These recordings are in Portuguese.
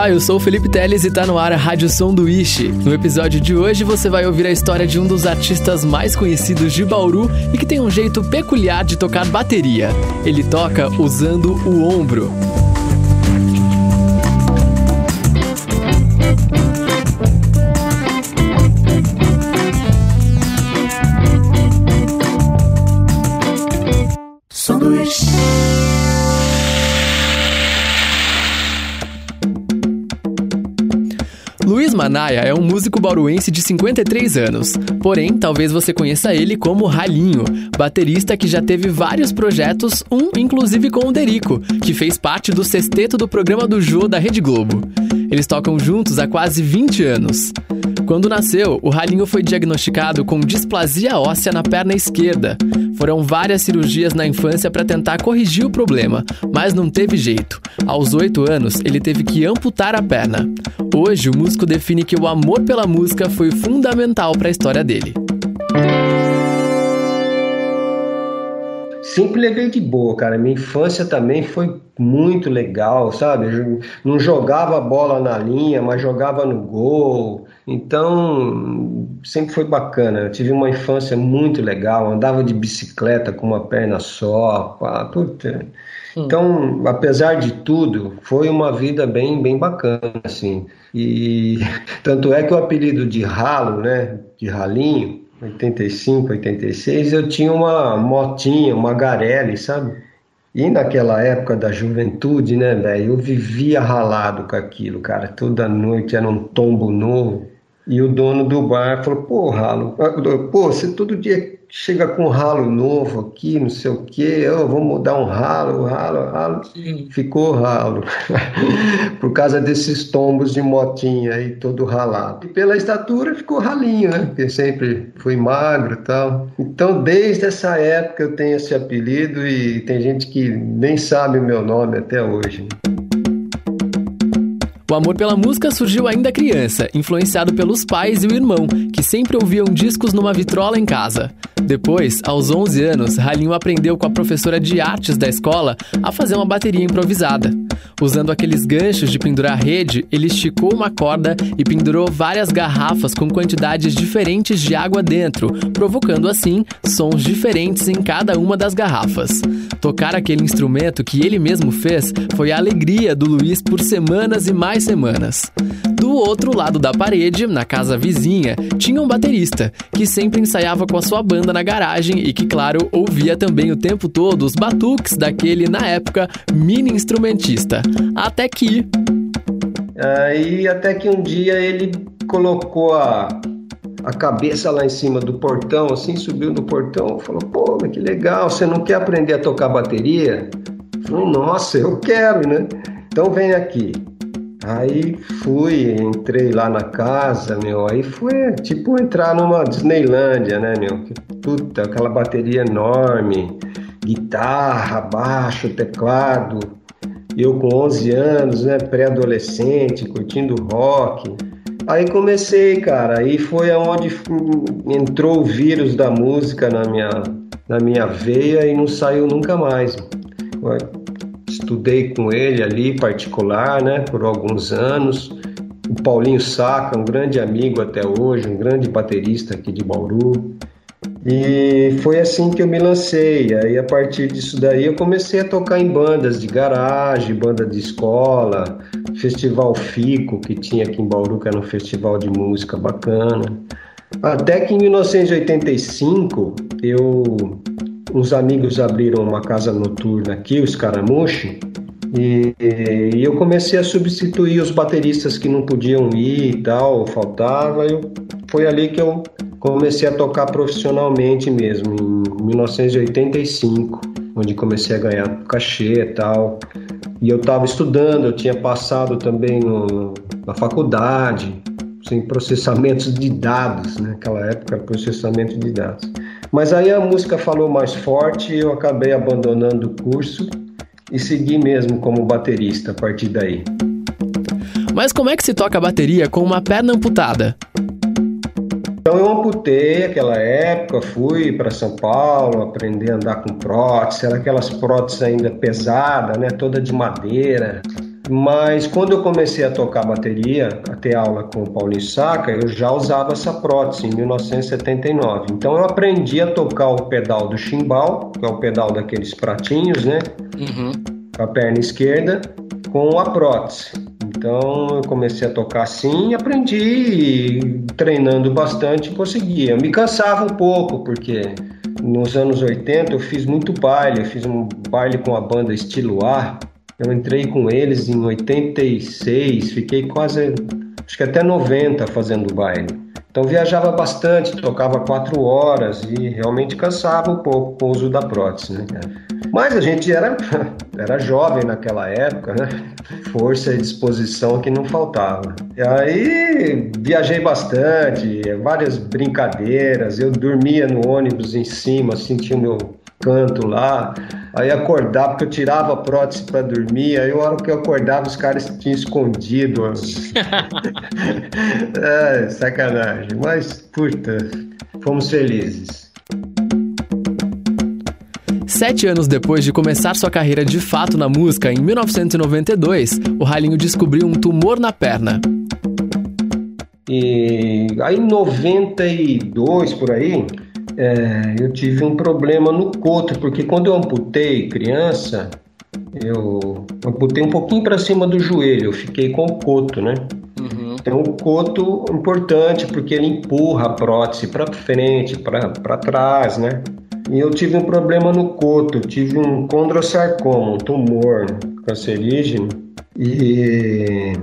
Olá, eu sou o Felipe Teles e tá no ar a Rádio Sanduíche. No episódio de hoje você vai ouvir a história de um dos artistas mais conhecidos de Bauru e que tem um jeito peculiar de tocar bateria. Ele toca usando o ombro. Luiz Manaia é um músico bauruense de 53 anos. Porém, talvez você conheça ele como Ralinho, baterista que já teve vários projetos, um inclusive com o Derico, que fez parte do sexteto do programa do Jô da Rede Globo. Eles tocam juntos há quase 20 anos. Quando nasceu, o Ralinho foi diagnosticado com displasia óssea na perna esquerda. Foram várias cirurgias na infância para tentar corrigir o problema, mas não teve jeito. Aos 8 anos, ele teve que amputar a perna. Hoje, o músico define que o amor pela música foi fundamental para a história dele. Sempre levei de boa, cara. Minha infância também foi muito legal, sabe? Não jogava bola na linha, mas jogava no gol. Então, sempre foi bacana. Eu tive uma infância muito legal, andava de bicicleta com uma perna só. Pá, puta. Então, apesar de tudo, foi uma vida bem, bem bacana, assim. E tanto é que o apelido de ralo, né, de ralinho, 85, 86, eu tinha uma motinha, uma Garelli, sabe? E naquela época da juventude, né, velho, eu vivia ralado com aquilo, cara. Toda noite era um tombo novo. E o dono do bar falou: pô, ralo, pô, você todo dia chega com um ralo novo aqui, não sei o quê, oh, vamos mudar um ralo, ralo, ralo. Sim. Ficou ralo. Por causa desses tombos de motinha aí, todo ralado. E pela estatura ficou ralinho, né? Porque sempre fui magro e tal. Então, desde essa época eu tenho esse apelido e tem gente que nem sabe o meu nome até hoje. O amor pela música surgiu ainda criança, influenciado pelos pais e o irmão, que sempre ouviam discos numa vitrola em casa. Depois, aos 11 anos, Ralinho aprendeu com a professora de artes da escola a fazer uma bateria improvisada. Usando aqueles ganchos de pendurar rede, ele esticou uma corda e pendurou várias garrafas com quantidades diferentes de água dentro, provocando assim sons diferentes em cada uma das garrafas. Tocar aquele instrumento que ele mesmo fez foi a alegria do Luiz por semanas e mais semanas. Do outro lado da parede, na casa vizinha, tinha um baterista que sempre ensaiava com a sua banda na garagem e que, claro, ouvia também o tempo todo os batuques daquele, na época, mini instrumentista. Até que. Aí, até que um dia ele colocou a, a cabeça lá em cima do portão, assim, subiu no portão, falou: pô, que legal, você não quer aprender a tocar bateria? Falei: nossa, eu quero, né? Então vem aqui. Aí fui, entrei lá na casa, meu, aí foi tipo entrar numa Disneylândia, né, meu? Puta, aquela bateria enorme, guitarra, baixo, teclado. Eu com 11 anos, né, pré-adolescente, curtindo rock. Aí comecei, cara, aí foi aonde entrou o vírus da música na minha, na minha veia e não saiu nunca mais estudei com ele ali, particular, né, por alguns anos. O Paulinho Saca, um grande amigo até hoje, um grande baterista aqui de Bauru. E foi assim que eu me lancei. Aí a partir disso daí eu comecei a tocar em bandas de garagem, banda de escola, Festival Fico que tinha aqui em Bauru, que era um festival de música bacana. Até que em 1985 eu uns amigos abriram uma casa noturna aqui, o Escaramuche, e, e, eu comecei a substituir os bateristas que não podiam ir e tal, faltava. Eu, foi ali que eu comecei a tocar profissionalmente mesmo, em 1985, onde comecei a ganhar cachê e tal. E eu estava estudando, eu tinha passado também no, na faculdade, em processamentos de dados, né? naquela época, processamento de dados. Mas aí a música falou mais forte e eu acabei abandonando o curso e segui mesmo como baterista a partir daí. Mas como é que se toca a bateria com uma perna amputada? Então eu amputei aquela época, fui para São Paulo aprender a andar com prótese, era aquelas próteses ainda pesadas, né, toda de madeira. Mas quando eu comecei a tocar bateria, a ter aula com o Paulinho Saca, eu já usava essa prótese em 1979. Então eu aprendi a tocar o pedal do chimbal, que é o pedal daqueles pratinhos, né? Uhum. Com a perna esquerda, com a prótese. Então eu comecei a tocar assim, aprendi treinando bastante, conseguia. Me cansava um pouco, porque nos anos 80 eu fiz muito baile, eu fiz um baile com a banda Estilo A. Eu entrei com eles em 86, fiquei quase, acho que até 90 fazendo baile. Então viajava bastante, tocava quatro horas e realmente cansava um pouco com o uso da prótese, né? Mas a gente era, era jovem naquela época, né? Força e disposição que não faltava. E aí viajei bastante, várias brincadeiras. Eu dormia no ônibus em cima, sentia o meu canto lá. Aí acordava, porque eu tirava a prótese para dormir. Aí, a hora que eu acordava, os caras tinham escondido. é, sacanagem. Mas, puta, fomos felizes. Sete anos depois de começar sua carreira de fato na música, em 1992, o Ralinho descobriu um tumor na perna. E aí em 92 por aí, é, eu tive um problema no coto, porque quando eu amputei criança, eu amputei um pouquinho para cima do joelho, eu fiquei com o coto, né? Uhum. Então o coto é importante porque ele empurra a prótese para frente, para trás, né? E eu tive um problema no coto, tive um condrosarcoma, um tumor cancerígeno. E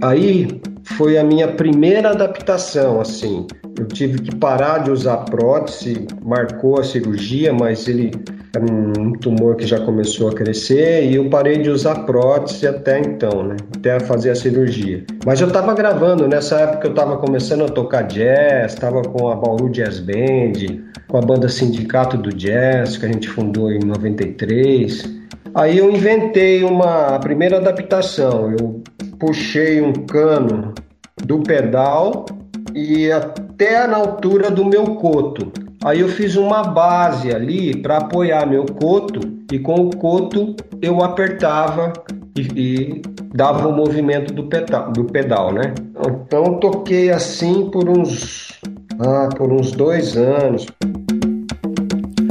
aí foi a minha primeira adaptação, assim. Eu tive que parar de usar prótese, marcou a cirurgia, mas ele era um tumor que já começou a crescer e eu parei de usar prótese até então, né? Até fazer a cirurgia. Mas eu estava gravando, nessa época eu estava começando a tocar jazz, estava com a Bauru Jazz Band, com a banda Sindicato do Jazz, que a gente fundou em 93. Aí eu inventei uma primeira adaptação. Eu puxei um cano do pedal e até na altura do meu coto. Aí eu fiz uma base ali para apoiar meu coto e com o coto eu apertava e, e dava o movimento do pedal, do pedal, né? Então toquei assim por uns ah, por uns dois anos.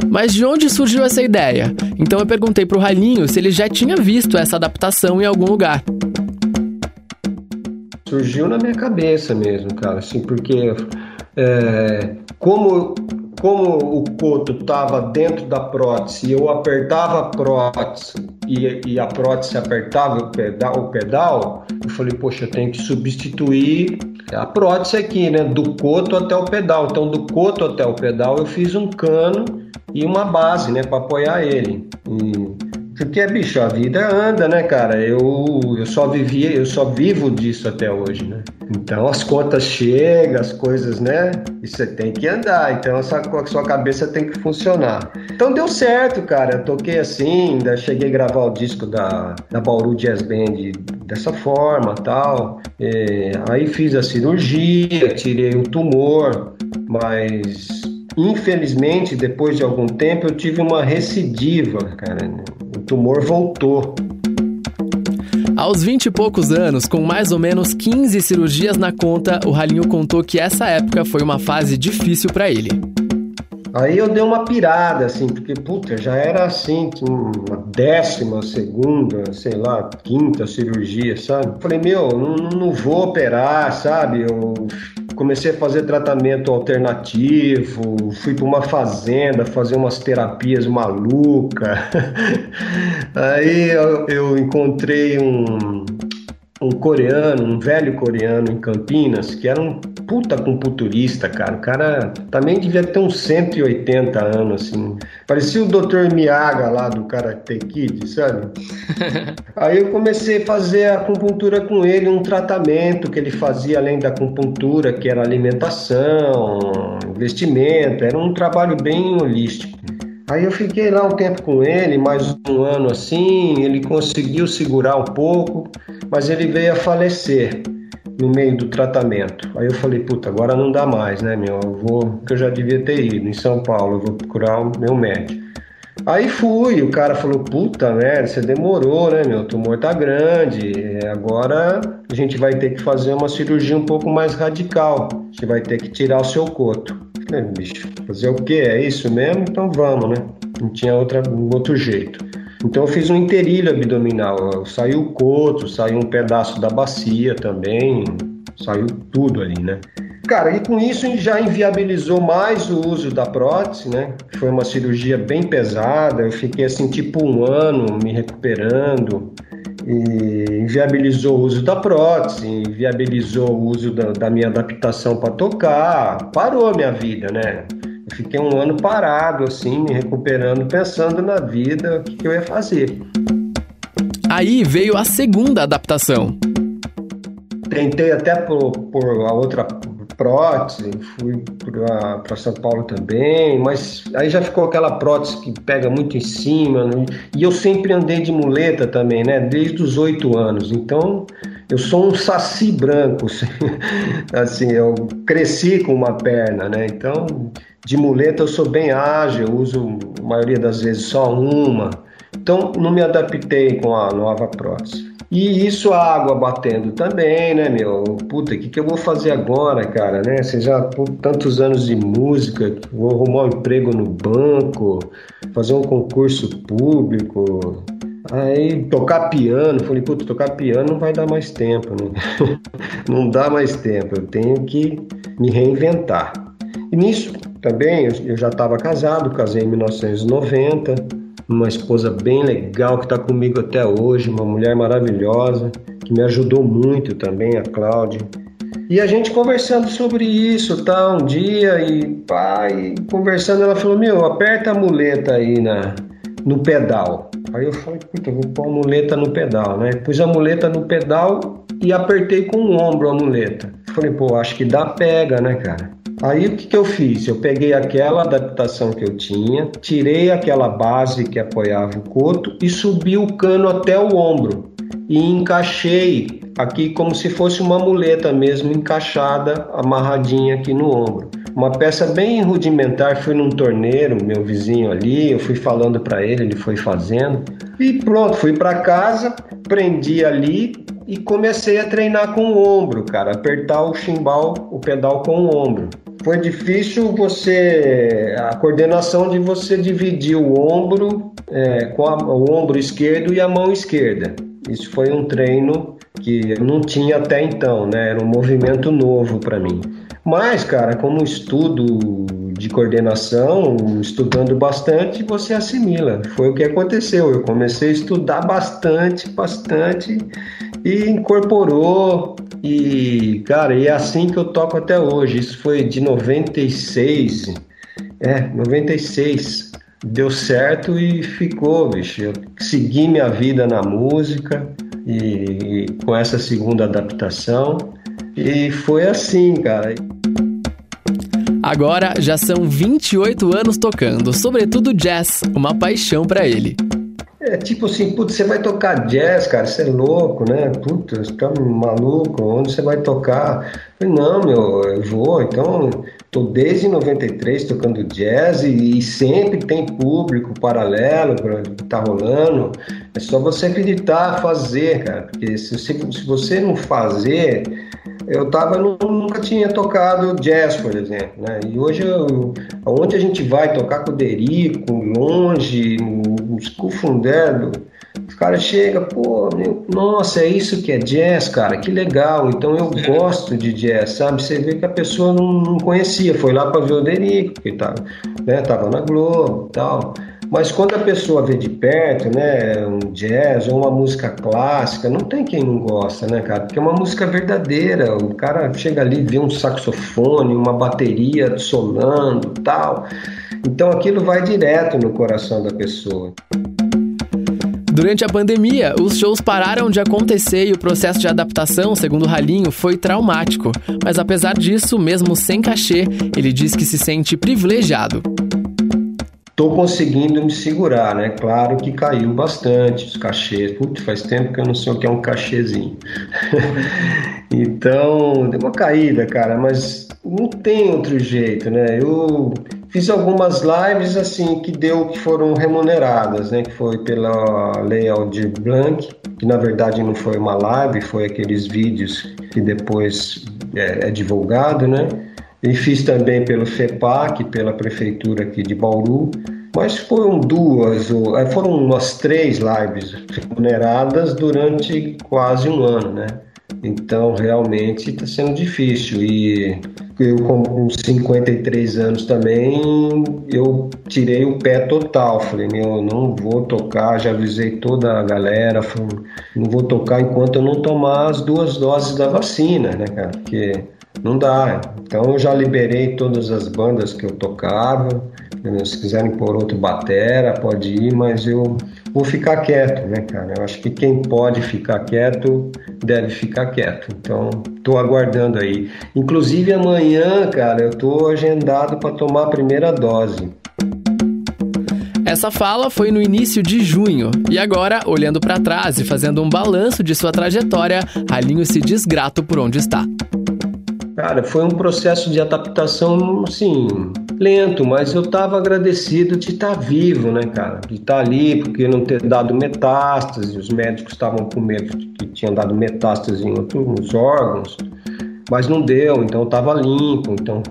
Mas de onde surgiu essa ideia? Então eu perguntei pro Ralinho se ele já tinha visto essa adaptação em algum lugar. Surgiu na minha cabeça mesmo, cara, assim, porque é, como, como o coto estava dentro da prótese, eu apertava a prótese e, e a prótese apertava o pedal, o pedal, eu falei, poxa, eu tenho que substituir a prótese aqui, né, do coto até o pedal. Então, do coto até o pedal, eu fiz um cano e uma base, né, para apoiar ele. E porque, bicho, a vida anda, né, cara? Eu, eu só vivia, eu só vivo disso até hoje, né? Então as contas chegam, as coisas, né? E você tem que andar, então a sua, a sua cabeça tem que funcionar. Então deu certo, cara. Eu toquei assim, ainda cheguei a gravar o disco da, da Bauru Jazz Band dessa forma tal. É, aí fiz a cirurgia, tirei o tumor, mas infelizmente, depois de algum tempo, eu tive uma recidiva, cara tumor voltou. Aos 20 e poucos anos, com mais ou menos 15 cirurgias na conta, o Ralinho contou que essa época foi uma fase difícil para ele. Aí eu dei uma pirada, assim, porque, puta, já era assim, uma décima, segunda, sei lá, quinta cirurgia, sabe? Falei, meu, não, não vou operar, sabe? Eu comecei a fazer tratamento alternativo, fui para uma fazenda fazer umas terapias malucas. Aí eu, eu encontrei um, um coreano, um velho coreano em Campinas, que era um puta computurista, cara. O cara também devia ter uns 180 anos, assim. Parecia o Dr. Miyaga lá do Karate Kid, sabe? Aí eu comecei a fazer a acupuntura com ele, um tratamento que ele fazia além da acupuntura, que era alimentação, investimento, era um trabalho bem holístico. Aí eu fiquei lá um tempo com ele, mais um ano assim, ele conseguiu segurar um pouco, mas ele veio a falecer. no meio do tratamento. Aí eu falei, puta, agora não dá mais, né, meu? Eu vou, que eu já devia ter ido em São Paulo, eu vou procurar o meu médico. Aí fui, o cara falou, puta merda, você demorou, né, meu? O tumor tá grande, agora a gente vai ter que fazer uma cirurgia um pouco mais radical. Você vai ter que tirar o seu coto. Falei, bicho, fazer o quê? É isso mesmo? Então vamos, né? Não tinha outra, outro jeito. Então eu fiz um interilho abdominal, saiu o coto, saiu um pedaço da bacia também, saiu tudo ali, né? Cara, e com isso já inviabilizou mais o uso da prótese, né? Foi uma cirurgia bem pesada, eu fiquei assim tipo um ano me recuperando inviabilizou o uso da prótese, inviabilizou o uso da, da minha adaptação para tocar, parou a minha vida, né? Eu fiquei um ano parado, assim, me recuperando, pensando na vida, o que, que eu ia fazer. Aí veio a segunda adaptação. Tentei até por, por a outra prótese, fui para São Paulo também, mas aí já ficou aquela prótese que pega muito em cima, né? e eu sempre andei de muleta também, né, desde os oito anos, então eu sou um saci branco, assim, eu cresci com uma perna, né, então de muleta eu sou bem ágil, uso a maioria das vezes só uma, então não me adaptei com a nova prótese. E isso a água batendo também, né, meu? Puta, o que, que eu vou fazer agora, cara, né? Você já, por tantos anos de música, vou arrumar um emprego no banco, fazer um concurso público, Aí tocar piano, falei, puta, tocar piano não vai dar mais tempo, né? não dá mais tempo, eu tenho que me reinventar. E nisso também eu já estava casado, casei em 1990, uma esposa bem legal que está comigo até hoje, uma mulher maravilhosa, que me ajudou muito também, a Cláudia. E a gente conversando sobre isso, tá, um dia, e pai, conversando, ela falou, meu, aperta a muleta aí na, no pedal. Aí eu falei, puta, vou pôr a muleta no pedal, né? Pus a muleta no pedal e apertei com o ombro a muleta. Falei, pô, acho que dá pega, né, cara? Aí o que, que eu fiz? Eu peguei aquela adaptação que eu tinha, tirei aquela base que apoiava o coto e subi o cano até o ombro e encaixei aqui como se fosse uma muleta mesmo encaixada, amarradinha aqui no ombro. Uma peça bem rudimentar, fui num torneiro, meu vizinho ali, eu fui falando para ele, ele foi fazendo. E pronto, fui para casa, prendi ali e comecei a treinar com o ombro, cara, apertar o chimbal, o pedal com o ombro foi difícil você a coordenação de você dividir o ombro é, com a, o ombro esquerdo e a mão esquerda. Isso foi um treino que eu não tinha até então, né? Era um movimento novo para mim. Mas, cara, como estudo de coordenação, estudando bastante, você assimila. Foi o que aconteceu. Eu comecei a estudar bastante, bastante e incorporou e, cara, e é assim que eu toco até hoje. Isso foi de 96. É, 96. Deu certo e ficou, bicho. Eu segui minha vida na música e, e com essa segunda adaptação. E foi assim, cara. Agora já são 28 anos tocando, sobretudo jazz, uma paixão para ele. É tipo assim, putz, você vai tocar jazz, cara, você é louco, né? Puta, você tá maluco, onde você vai tocar? Eu falei, não, meu, eu vou, então, tô desde 93 tocando jazz e, e sempre tem público paralelo que tá rolando. É só você acreditar, fazer, cara, porque se, se, se você não fazer, eu tava nunca tinha tocado jazz, por exemplo, né? E hoje eu, aonde a gente vai tocar com o Derico, longe, escufundendo, os caras chegam, pô, meu, nossa, é isso que é jazz, cara, que legal. Então eu é. gosto de jazz, sabe? Você vê que a pessoa não, não conhecia, foi lá para ver o Derico, porque tava, né, tava na Globo e tal. Mas quando a pessoa vê de perto, né, um jazz ou uma música clássica, não tem quem não gosta, né, cara? Porque é uma música verdadeira. O cara chega ali, vê um saxofone, uma bateria sonando, tal. Então aquilo vai direto no coração da pessoa. Durante a pandemia, os shows pararam de acontecer e o processo de adaptação, segundo Ralinho, foi traumático. Mas apesar disso, mesmo sem cachê, ele diz que se sente privilegiado. Estou conseguindo me segurar, né? Claro que caiu bastante os cachês. Putz, faz tempo que eu não sei o que é um cachezinho. então, deu uma caída, cara, mas não tem outro jeito, né? Eu fiz algumas lives assim que deu que foram remuneradas, né? Que foi pela Lei Aldir Blanc, que na verdade não foi uma live, foi aqueles vídeos que depois é, é divulgado, né? E fiz também pelo FEPAC, pela prefeitura aqui de Bauru, mas foram duas, é, foram umas três lives remuneradas durante quase um ano, né? Então realmente está sendo difícil e eu com 53 anos também eu tirei o pé total, falei meu, não vou tocar, já avisei toda a galera, falei, não vou tocar enquanto eu não tomar as duas doses da vacina, né, cara? Porque não dá. Então eu já liberei todas as bandas que eu tocava. Se quiserem pôr outro batera, pode ir, mas eu vou ficar quieto, né, cara? Eu acho que quem pode ficar quieto deve ficar quieto. Então, tô aguardando aí. Inclusive amanhã, cara, eu tô agendado para tomar a primeira dose. Essa fala foi no início de junho e agora, olhando para trás e fazendo um balanço de sua trajetória, Ralinho se desgrato por onde está. Cara, foi um processo de adaptação, assim, lento, mas eu estava agradecido de estar tá vivo, né, cara? De estar tá ali, porque não ter dado metástase, os médicos estavam com medo de que tinham dado metástase em outros órgãos, mas não deu, então estava limpo, então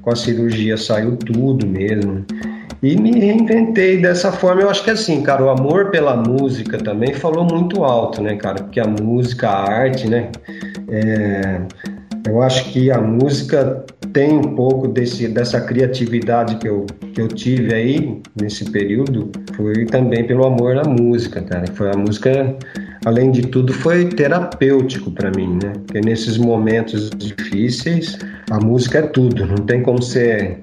com a cirurgia saiu tudo mesmo. E me reinventei dessa forma. Eu acho que assim, cara, o amor pela música também falou muito alto, né, cara? Porque a música, a arte, né? É eu acho que a música tem um pouco desse, dessa criatividade que eu, que eu tive aí nesse período, foi também pelo amor à música, cara. Foi a música, além de tudo, foi terapêutico para mim, né? Porque nesses momentos difíceis, a música é tudo, não tem como ser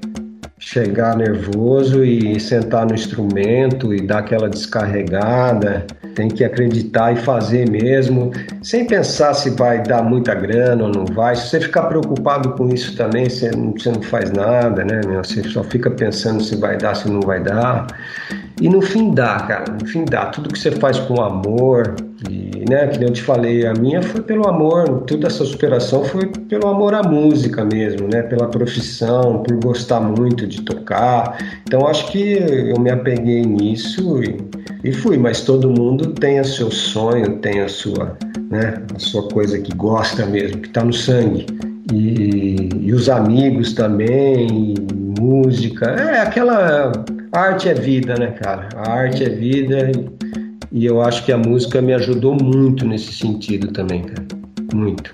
chegar nervoso e sentar no instrumento e dar aquela descarregada. Tem que acreditar e fazer mesmo, sem pensar se vai dar muita grana ou não vai. Se você ficar preocupado com isso também, você não, você não faz nada, né? Você só fica pensando se vai dar, se não vai dar. E no fim dá, cara. No fim dá. Tudo que você faz com amor, e, né, que eu te falei, a minha foi pelo amor, toda essa superação foi pelo amor à música mesmo, né? Pela profissão, por gostar muito de tocar. Então acho que eu me apeguei nisso e, e fui, mas todo mundo tem o seu sonho, tem a sua, né, a sua coisa que gosta mesmo, que está no sangue. E, e, os amigos também, música, é aquela arte é vida, né, cara? A arte é vida e, eu acho que a música me ajudou muito nesse sentido também, cara. Muito.